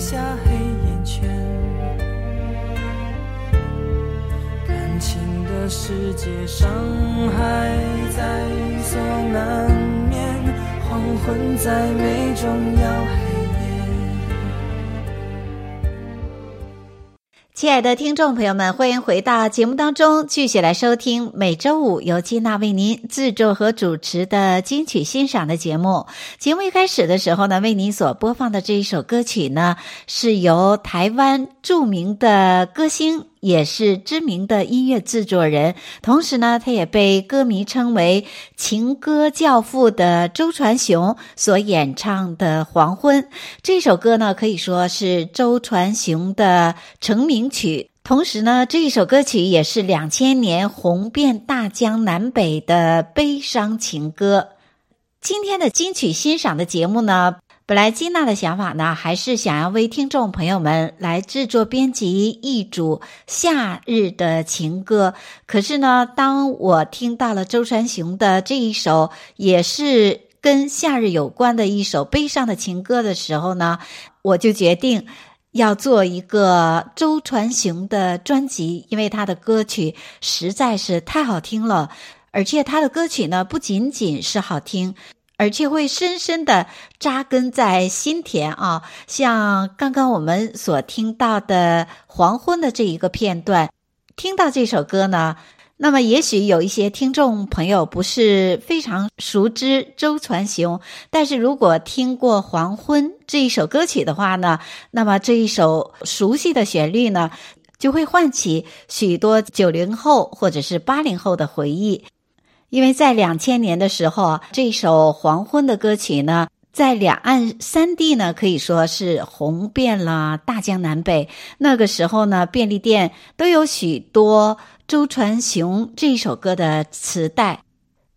下黑眼圈，感情的世界伤害在所难免，黄昏再美终要亲爱的听众朋友们，欢迎回到节目当中，继续来收听每周五由金娜为您制作和主持的金曲欣赏的节目。节目一开始的时候呢，为您所播放的这一首歌曲呢，是由台湾著名的歌星，也是知名的音乐制作人，同时呢，他也被歌迷称为情歌教父的周传雄所演唱的《黄昏》这首歌呢，可以说是周传雄的成名曲，同时呢，这一首歌曲也是两千年红遍大江南北的悲伤情歌。今天的金曲欣赏的节目呢，本来金娜的想法呢，还是想要为听众朋友们来制作编辑一组夏日的情歌。可是呢，当我听到了周传雄的这一首也是跟夏日有关的一首悲伤的情歌的时候呢，我就决定。要做一个周传雄的专辑，因为他的歌曲实在是太好听了，而且他的歌曲呢，不仅仅是好听，而且会深深的扎根在心田啊。像刚刚我们所听到的《黄昏》的这一个片段，听到这首歌呢。那么，也许有一些听众朋友不是非常熟知周传雄，但是如果听过《黄昏》这一首歌曲的话呢，那么这一首熟悉的旋律呢，就会唤起许多九零后或者是八零后的回忆，因为在两千年的时候，这首《黄昏》的歌曲呢，在两岸三地呢，可以说是红遍了大江南北。那个时候呢，便利店都有许多。周传雄这首歌的磁带，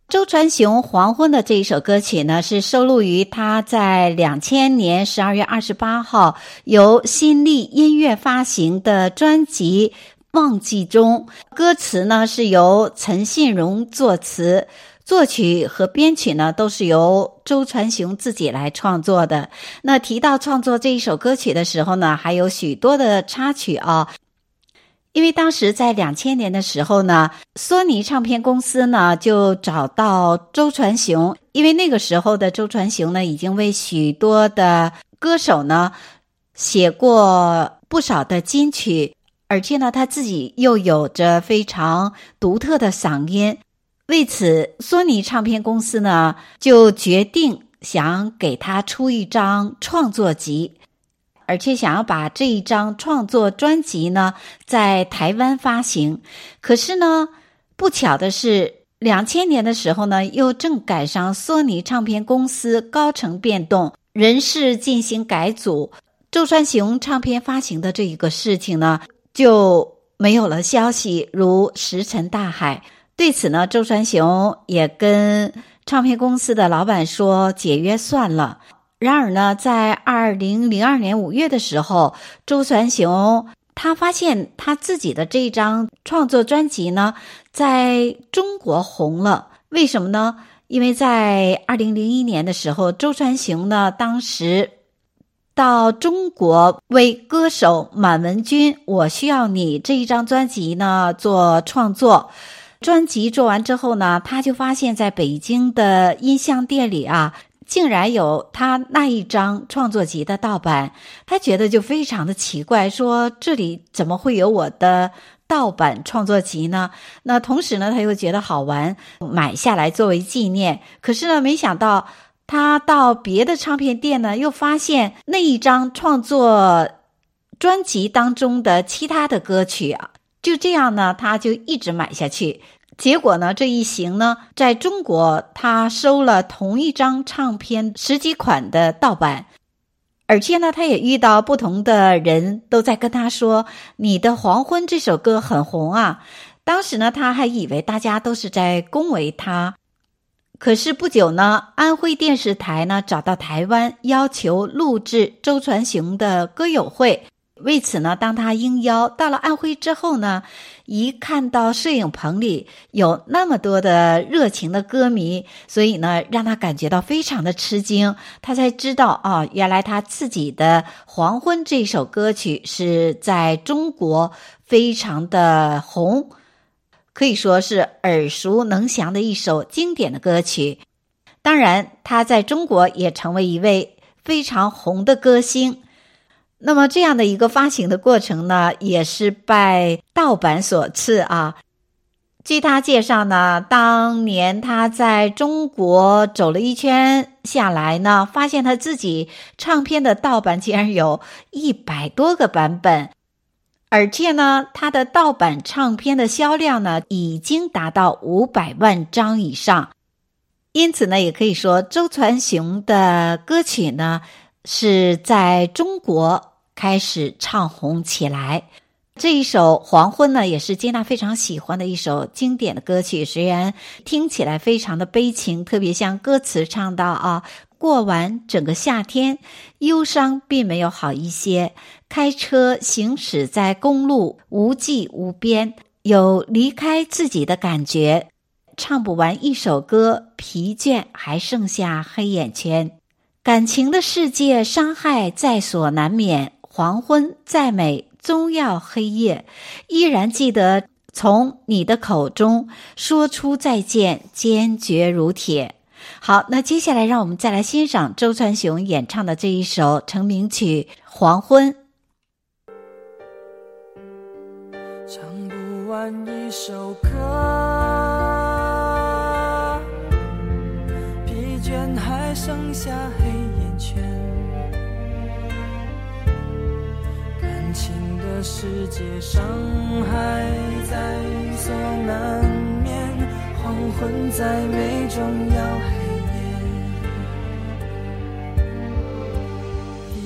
周传雄《黄昏》的这一首歌曲呢，是收录于他在两千年十二月二十八号由新力音乐发行的专辑《忘记》中。歌词呢是由陈信荣作词，作曲和编曲呢都是由周传雄自己来创作的。那提到创作这一首歌曲的时候呢，还有许多的插曲啊。因为当时在两千年的时候呢，索尼唱片公司呢就找到周传雄，因为那个时候的周传雄呢已经为许多的歌手呢写过不少的金曲，而且呢他自己又有着非常独特的嗓音，为此索尼唱片公司呢就决定想给他出一张创作集。而且想要把这一张创作专辑呢，在台湾发行。可是呢，不巧的是，两千年的时候呢，又正赶上索尼唱片公司高层变动，人事进行改组，周传雄唱片发行的这一个事情呢，就没有了消息，如石沉大海。对此呢，周传雄也跟唱片公司的老板说，解约算了。然而呢，在二零零二年五月的时候，周传雄他发现他自己的这张创作专辑呢，在中国红了。为什么呢？因为在二零零一年的时候，周传雄呢，当时到中国为歌手满文军《我需要你》这一张专辑呢做创作。专辑做完之后呢，他就发现在北京的音像店里啊，竟然有他那一张创作集的盗版。他觉得就非常的奇怪，说这里怎么会有我的盗版创作集呢？那同时呢，他又觉得好玩，买下来作为纪念。可是呢，没想到他到别的唱片店呢，又发现那一张创作专辑当中的其他的歌曲啊。就这样呢，他就一直买下去。结果呢，这一行呢，在中国他收了同一张唱片十几款的盗版，而且呢，他也遇到不同的人都在跟他说：“你的黄昏这首歌很红啊。”当时呢，他还以为大家都是在恭维他。可是不久呢，安徽电视台呢找到台湾，要求录制周传雄的歌友会。为此呢，当他应邀到了安徽之后呢，一看到摄影棚里有那么多的热情的歌迷，所以呢，让他感觉到非常的吃惊。他才知道啊、原来他自己的《黄昏》这首歌曲是在中国非常的红，可以说是耳熟能详的一首经典的歌曲。当然，他在中国也成为一位非常红的歌星。那么这样的一个发行的过程呢，也是拜盗版所赐啊。据他介绍呢，当年他在中国走了一圈下来呢，发现他自己唱片的盗版竟然有一百多个版本，而且呢，他的盗版唱片的销量呢，已经达到五百万张以上。因此呢，也可以说周传雄的歌曲呢，是在中国。开始唱红起来，这一首《黄昏》呢，也是接纳非常喜欢的一首经典的歌曲。虽然听起来非常的悲情，特别像歌词唱到啊，过完整个夏天，忧伤并没有好一些。开车行驶在公路，无际无边，有离开自己的感觉。唱不完一首歌，疲倦还剩下黑眼圈。感情的世界，伤害在所难免。黄昏再美，终要黑夜。依然记得从你的口中说出再见，坚决如铁。好，那接下来让我们再来欣赏周传雄演唱的这一首成名曲《黄昏》。换一首歌，疲倦还剩下黑眼圈。感情的世界伤害在所难免，黄昏再美终要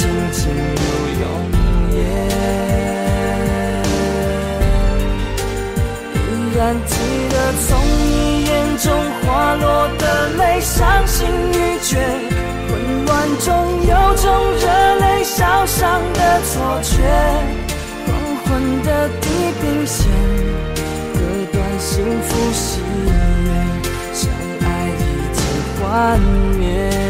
爱情进入永夜。依然记得从你眼中滑落的泪，伤心欲绝，混乱中有种热泪烧伤的错觉。黄昏的地平线，割断幸福喜悦，相爱已经幻灭。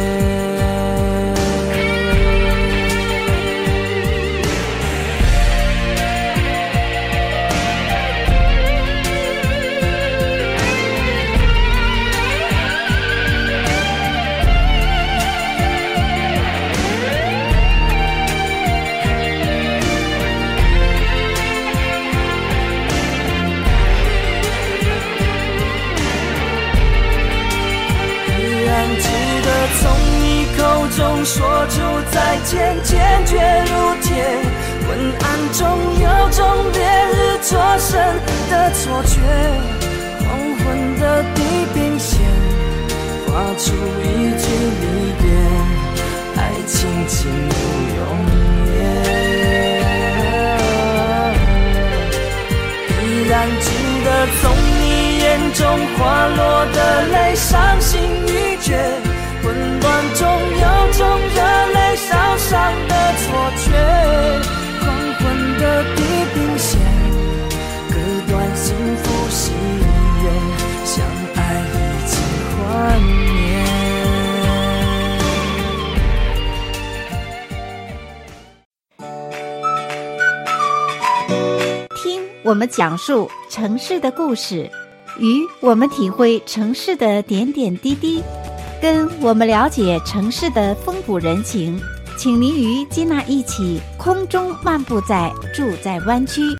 线，割断幸福喜悦，相爱已经幻灭。听我们讲述城市的故事，与我们体会城市的点点滴滴。跟我们了解城市的风土人情，请您与金娜一起空中漫步在住在湾区。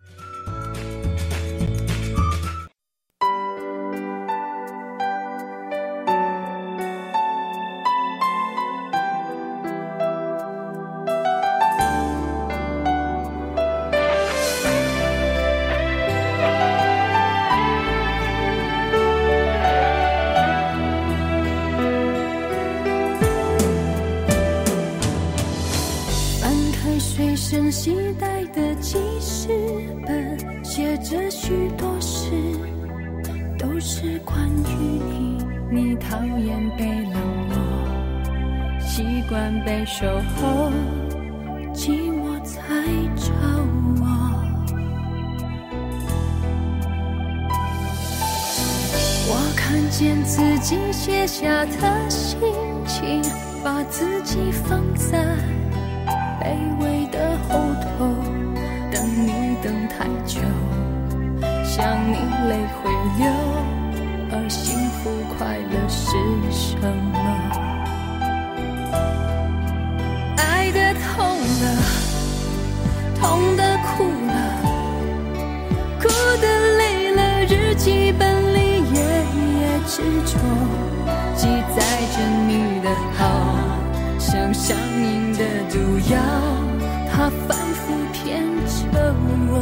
是关于你你讨厌被冷落习惯被守候寂寞才找我。我看见自己写下的心情把自己放在卑微的后头等你等太久。想你泪会流而幸福快乐是什么？爱的痛了痛的哭了哭的累了日记本里页页执着记载着你的好像上瘾的毒药它反复骗着我。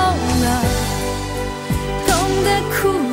痛了，痛的哭了。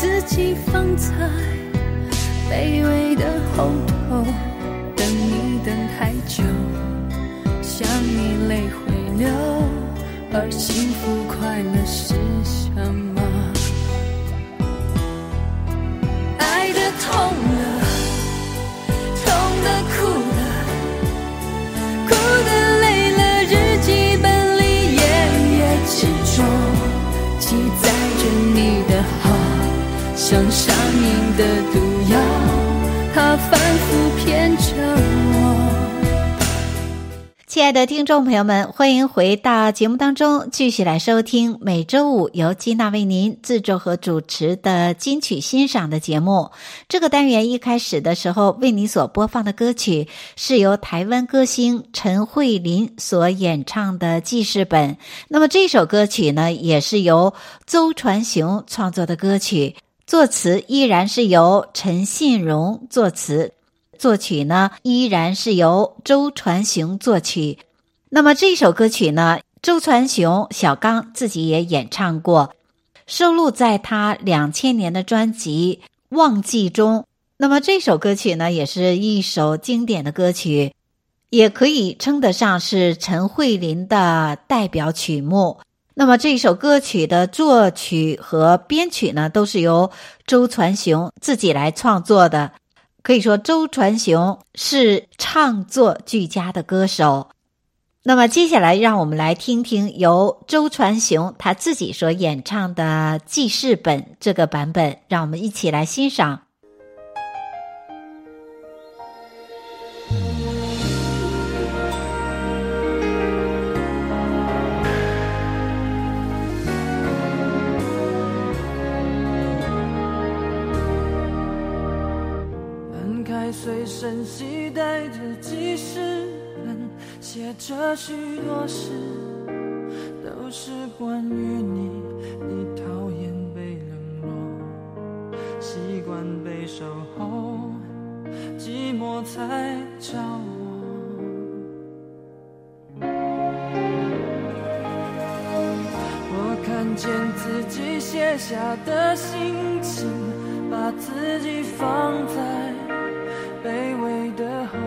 自己放在卑微的后头，等你等太久，想你泪会流，而幸福快乐是什么？像上瘾的毒药它反复骗着我。亲爱的听众朋友们欢迎回到节目当中继续来收听每周五由金娜为您制作和主持的金曲欣赏的节目。这个单元一开始的时候为你所播放的歌曲是由台湾歌星陈慧琳所演唱的记事本。那么这首歌曲呢也是由周传雄创作的歌曲。作词依然是由陈信荣作词。作曲呢，依然是由周传雄作曲。那么这首歌曲呢，周传雄小刚自己也演唱过，收录在他两千年的专辑《忘记》中。那么这首歌曲呢，也是一首经典的歌曲，也可以称得上是陈慧琳的代表曲目。那么这一首歌曲的作曲和编曲呢，都是由周传雄自己来创作的。可以说，周传雄是唱作俱佳的歌手。那么，接下来让我们来听听由周传雄他自己所演唱的《记事本》这个版本，让我们一起来欣赏。期待着记事本，写着许多事，都是关于你。你讨厌被冷落，习惯被守候，寂寞才找我。我看见自己写下的心情，把自己放在。卑微的后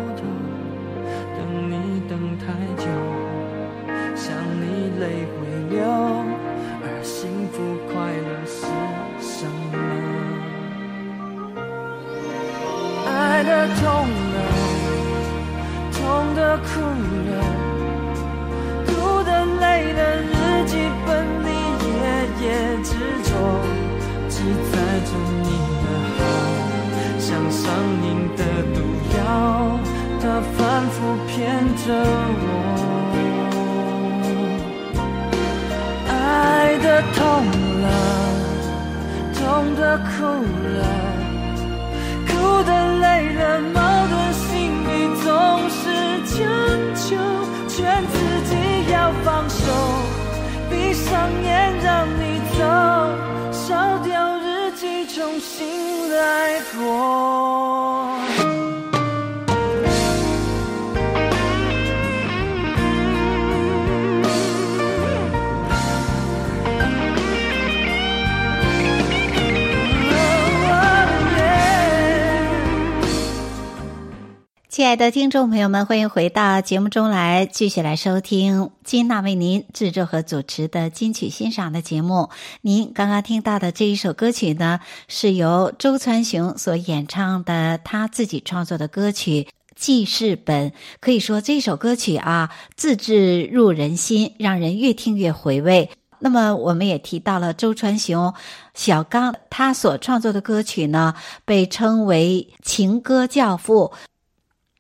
亲爱的听众朋友们，欢迎回到节目中来，继续来收听金娜为您制作和主持的金曲欣赏的节目。您刚刚听到的这一首歌曲呢，是由周传雄所演唱的，他自己创作的歌曲《记事本》。可以说这首歌曲啊，字字入人心，让人越听越回味。那么我们也提到了周传雄小刚，他所创作的歌曲呢，被称为情歌教父。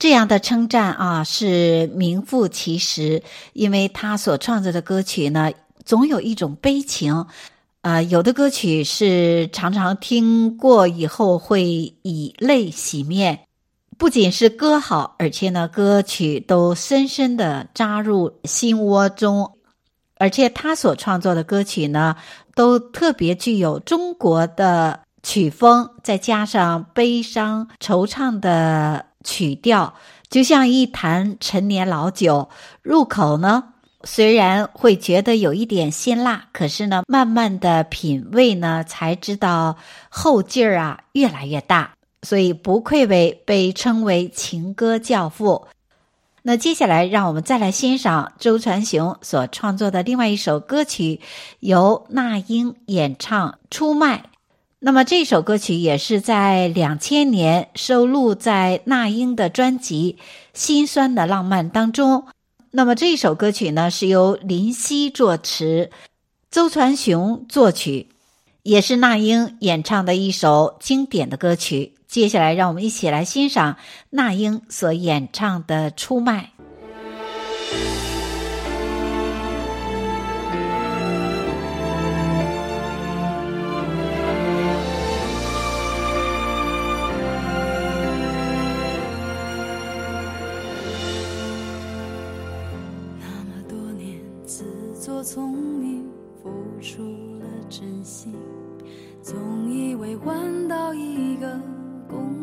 这样的称赞啊，是名副其实，因为他所创作的歌曲呢，总有一种悲情，啊、呃，有的歌曲是常常听过以后会以泪洗面，不仅是歌好，而且呢，歌曲都深深地扎入心窝中，而且他所创作的歌曲呢，都特别具有中国的曲风，再加上悲伤惆怅的。曲调就像一坛陈年老酒，入口呢，虽然会觉得有一点辛辣，可是呢，慢慢的品味呢，才知道后劲儿啊越来越大，所以不愧为被称为情歌教父。那接下来，让我们再来欣赏周传雄所创作的另外一首歌曲，由那英演唱《出卖》。那么这首歌曲也是在两千年收录在那英的专辑《心酸的浪漫》当中。那么这首歌曲呢，是由林夕作词，周传雄作曲，也是那英演唱的一首经典的歌曲。接下来，让我们一起来欣赏那英所演唱的《出卖》。做聪明，付出了真心，总以为换到一个公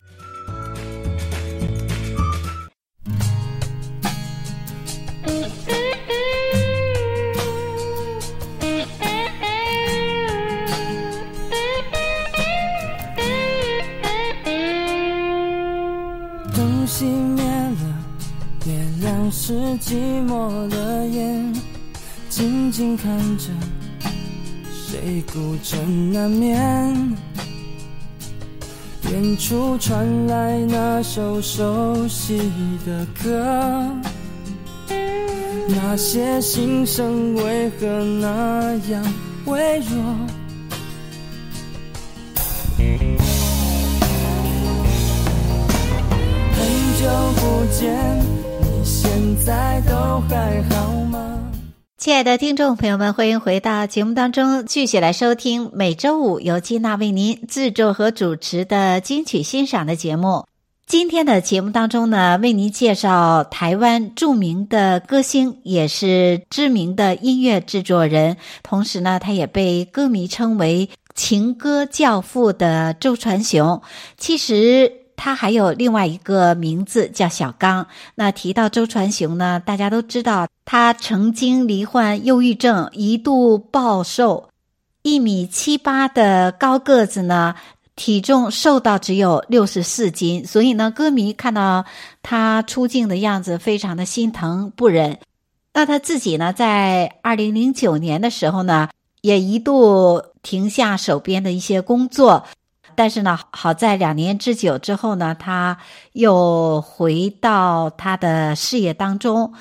谁孤枕难眠？远处传来那首熟悉的歌，那些心声为何那样微弱？很久不见。你现在都还好吗？亲爱的听众朋友们，欢迎回到节目当中，继续来收听每周五由金娜为您制作和主持的金曲欣赏的节目。今天的节目当中呢，为您介绍台湾著名的歌星，也是知名的音乐制作人，同时呢，他也被歌迷称为情歌教父的周传雄。其实。他还有另外一个名字叫小刚。那提到周传雄呢，大家都知道他曾经罹患忧郁症，一度暴瘦，一米七八的高个子呢，体重瘦到只有六十四斤。所以呢，歌迷看到他出镜的样子，非常的心疼不忍。那他自己呢，在二零零九年的时候呢，也一度停下手边的一些工作。但是呢，好在两年之久之后呢，他又回到他的事业当中。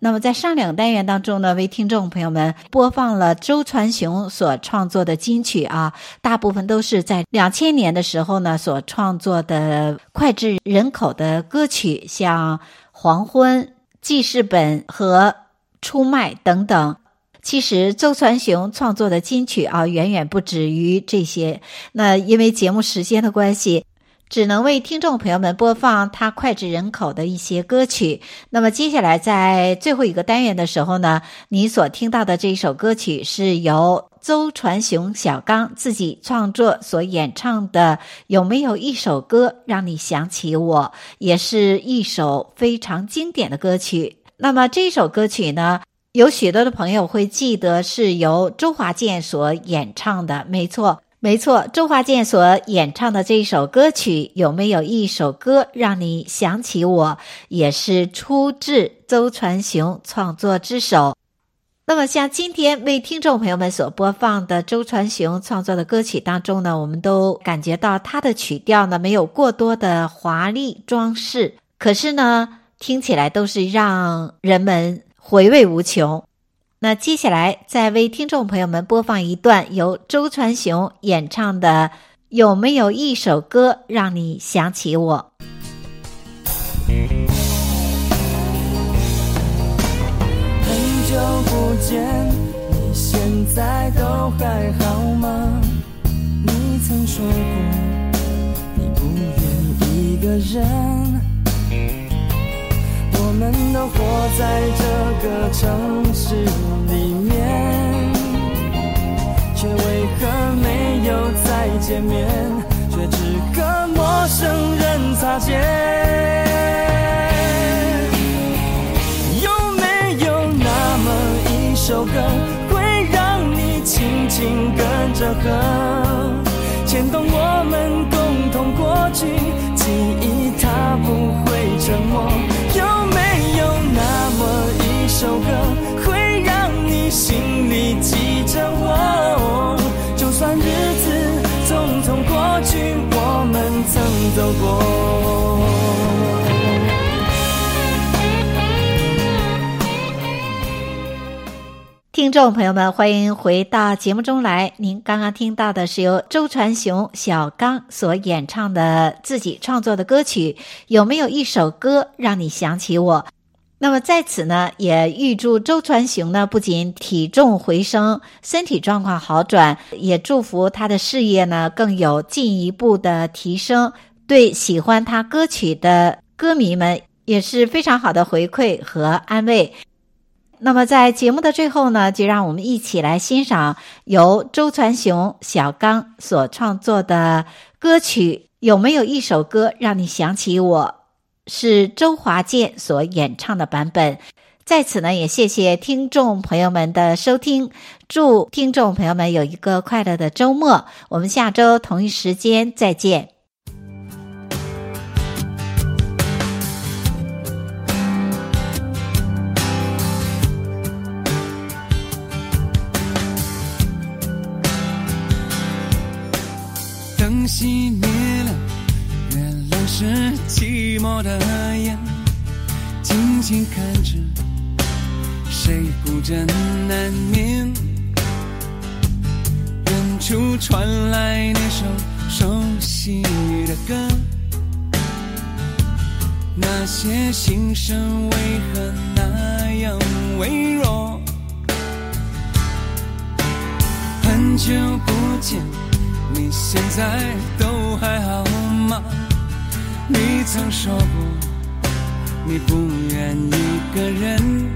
那么在上两单元当中呢，为听众朋友们播放了周传雄所创作的金曲啊，大部分都是在两千年的时候呢所创作的脍炙人口的歌曲，像《黄昏》、《记事本》和《出卖》等等。其实周传雄创作的金曲啊，远远不止于这些。那因为节目时间的关系，只能为听众朋友们播放他脍炙人口的一些歌曲。那么接下来在最后一个单元的时候呢，你所听到的这一首歌曲是由周传雄小刚自己创作所演唱的。有没有一首歌让你想起我？也是一首非常经典的歌曲。那么这首歌曲呢，有许多的朋友会记得是由周华健所演唱的，没错，没错。周华健所演唱的这一首歌曲，有没有一首歌让你想起我？也是出自周传雄创作之手。那么，像今天为听众朋友们所播放的周传雄创作的歌曲当中呢，我们都感觉到他的曲调呢没有过多的华丽装饰，可是呢，听起来都是让人们。回味无穷。那接下来再为听众朋友们播放一段由周传雄演唱的《有没有一首歌让你想起我》？很久不见，你现在都还好吗？你曾说过，你不愿一个人。我们都活在个城市里面，却为何没有再见面，却只和陌生人擦肩？有没有那么一首歌，会让你轻轻跟着和，牵动我们共同过去，记忆它不会沉默。有没有那么一首歌会让你心里记着我，就算日子匆匆过去，我们曾走过。听众朋友们，欢迎回到节目中来。您刚刚听到的是由周传雄小刚所演唱的自己创作的歌曲，有没有一首歌让你想起我？那么在此呢，也预祝周传雄呢不仅体重回升，身体状况好转，也祝福他的事业呢更有进一步的提升。对喜欢他歌曲的歌迷们也是非常好的回馈和安慰。那么在节目的最后呢，就让我们一起来欣赏由周传雄小刚所创作的歌曲。有没有一首歌让你想起我？是周华健所演唱的版本，在此呢，也谢谢听众朋友们的收听，祝听众朋友们有一个快乐的周末，我们下周同一时间再见。灯熄灭了，原来是寂寞的眼，静静看着谁孤枕难眠。远处传来那首熟悉的歌，那些心声为何那样微弱？很久不见，你现在都还好吗？你曾说过，你不愿一个人。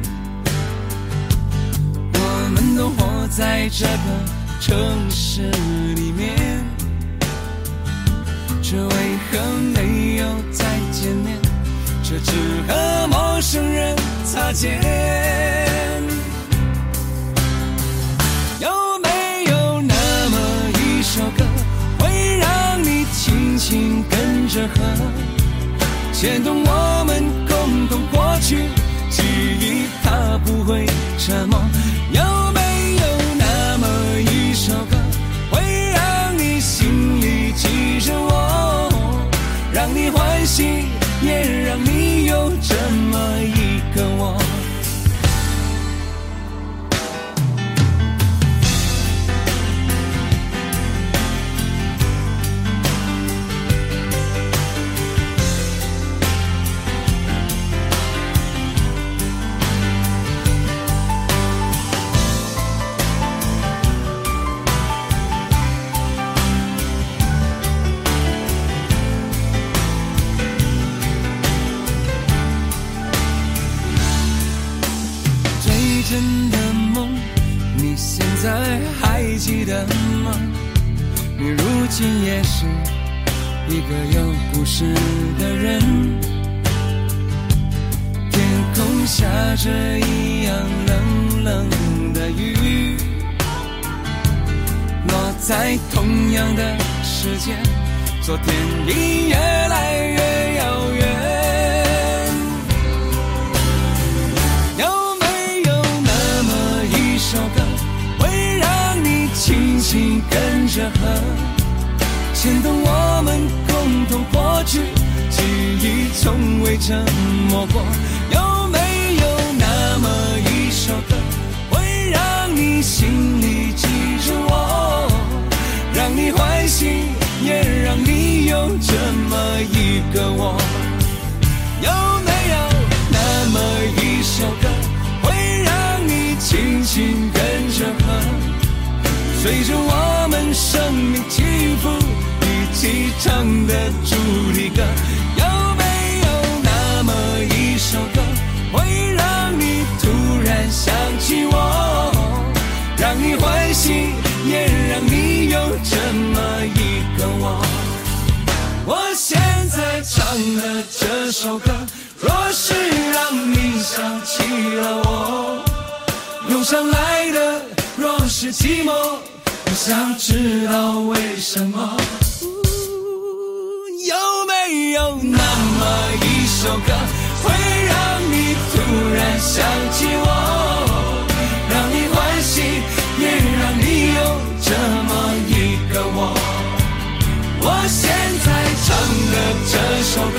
我们都活在这个城市里面，却为何没有再见面？却只和陌生人擦肩。轻轻跟着和，牵动我们共同过去，记忆它不会沉默。有没有那么一首歌，会让你心里记着我，让你欢喜，也让你有这么一个我。轻轻跟着和？牵动我们共同过去，记忆从未沉默过。有没有那么一首歌，会让你心里记着我，让你欢喜，也让你有这么一个我？有没有那么一首歌，会让你轻轻，随着我们生命起伏？一起唱的主题歌，有没有那么一首歌，会让你突然想起我，让你欢喜，也让你有这么一个我？我现在唱的这首歌，若是让你想起了我，涌上来的若是寂寞，我想知道为什么。有没有那么一首歌，会让你突然想起我，让你欢喜，也让你有这么一个我。我现在唱的这首歌，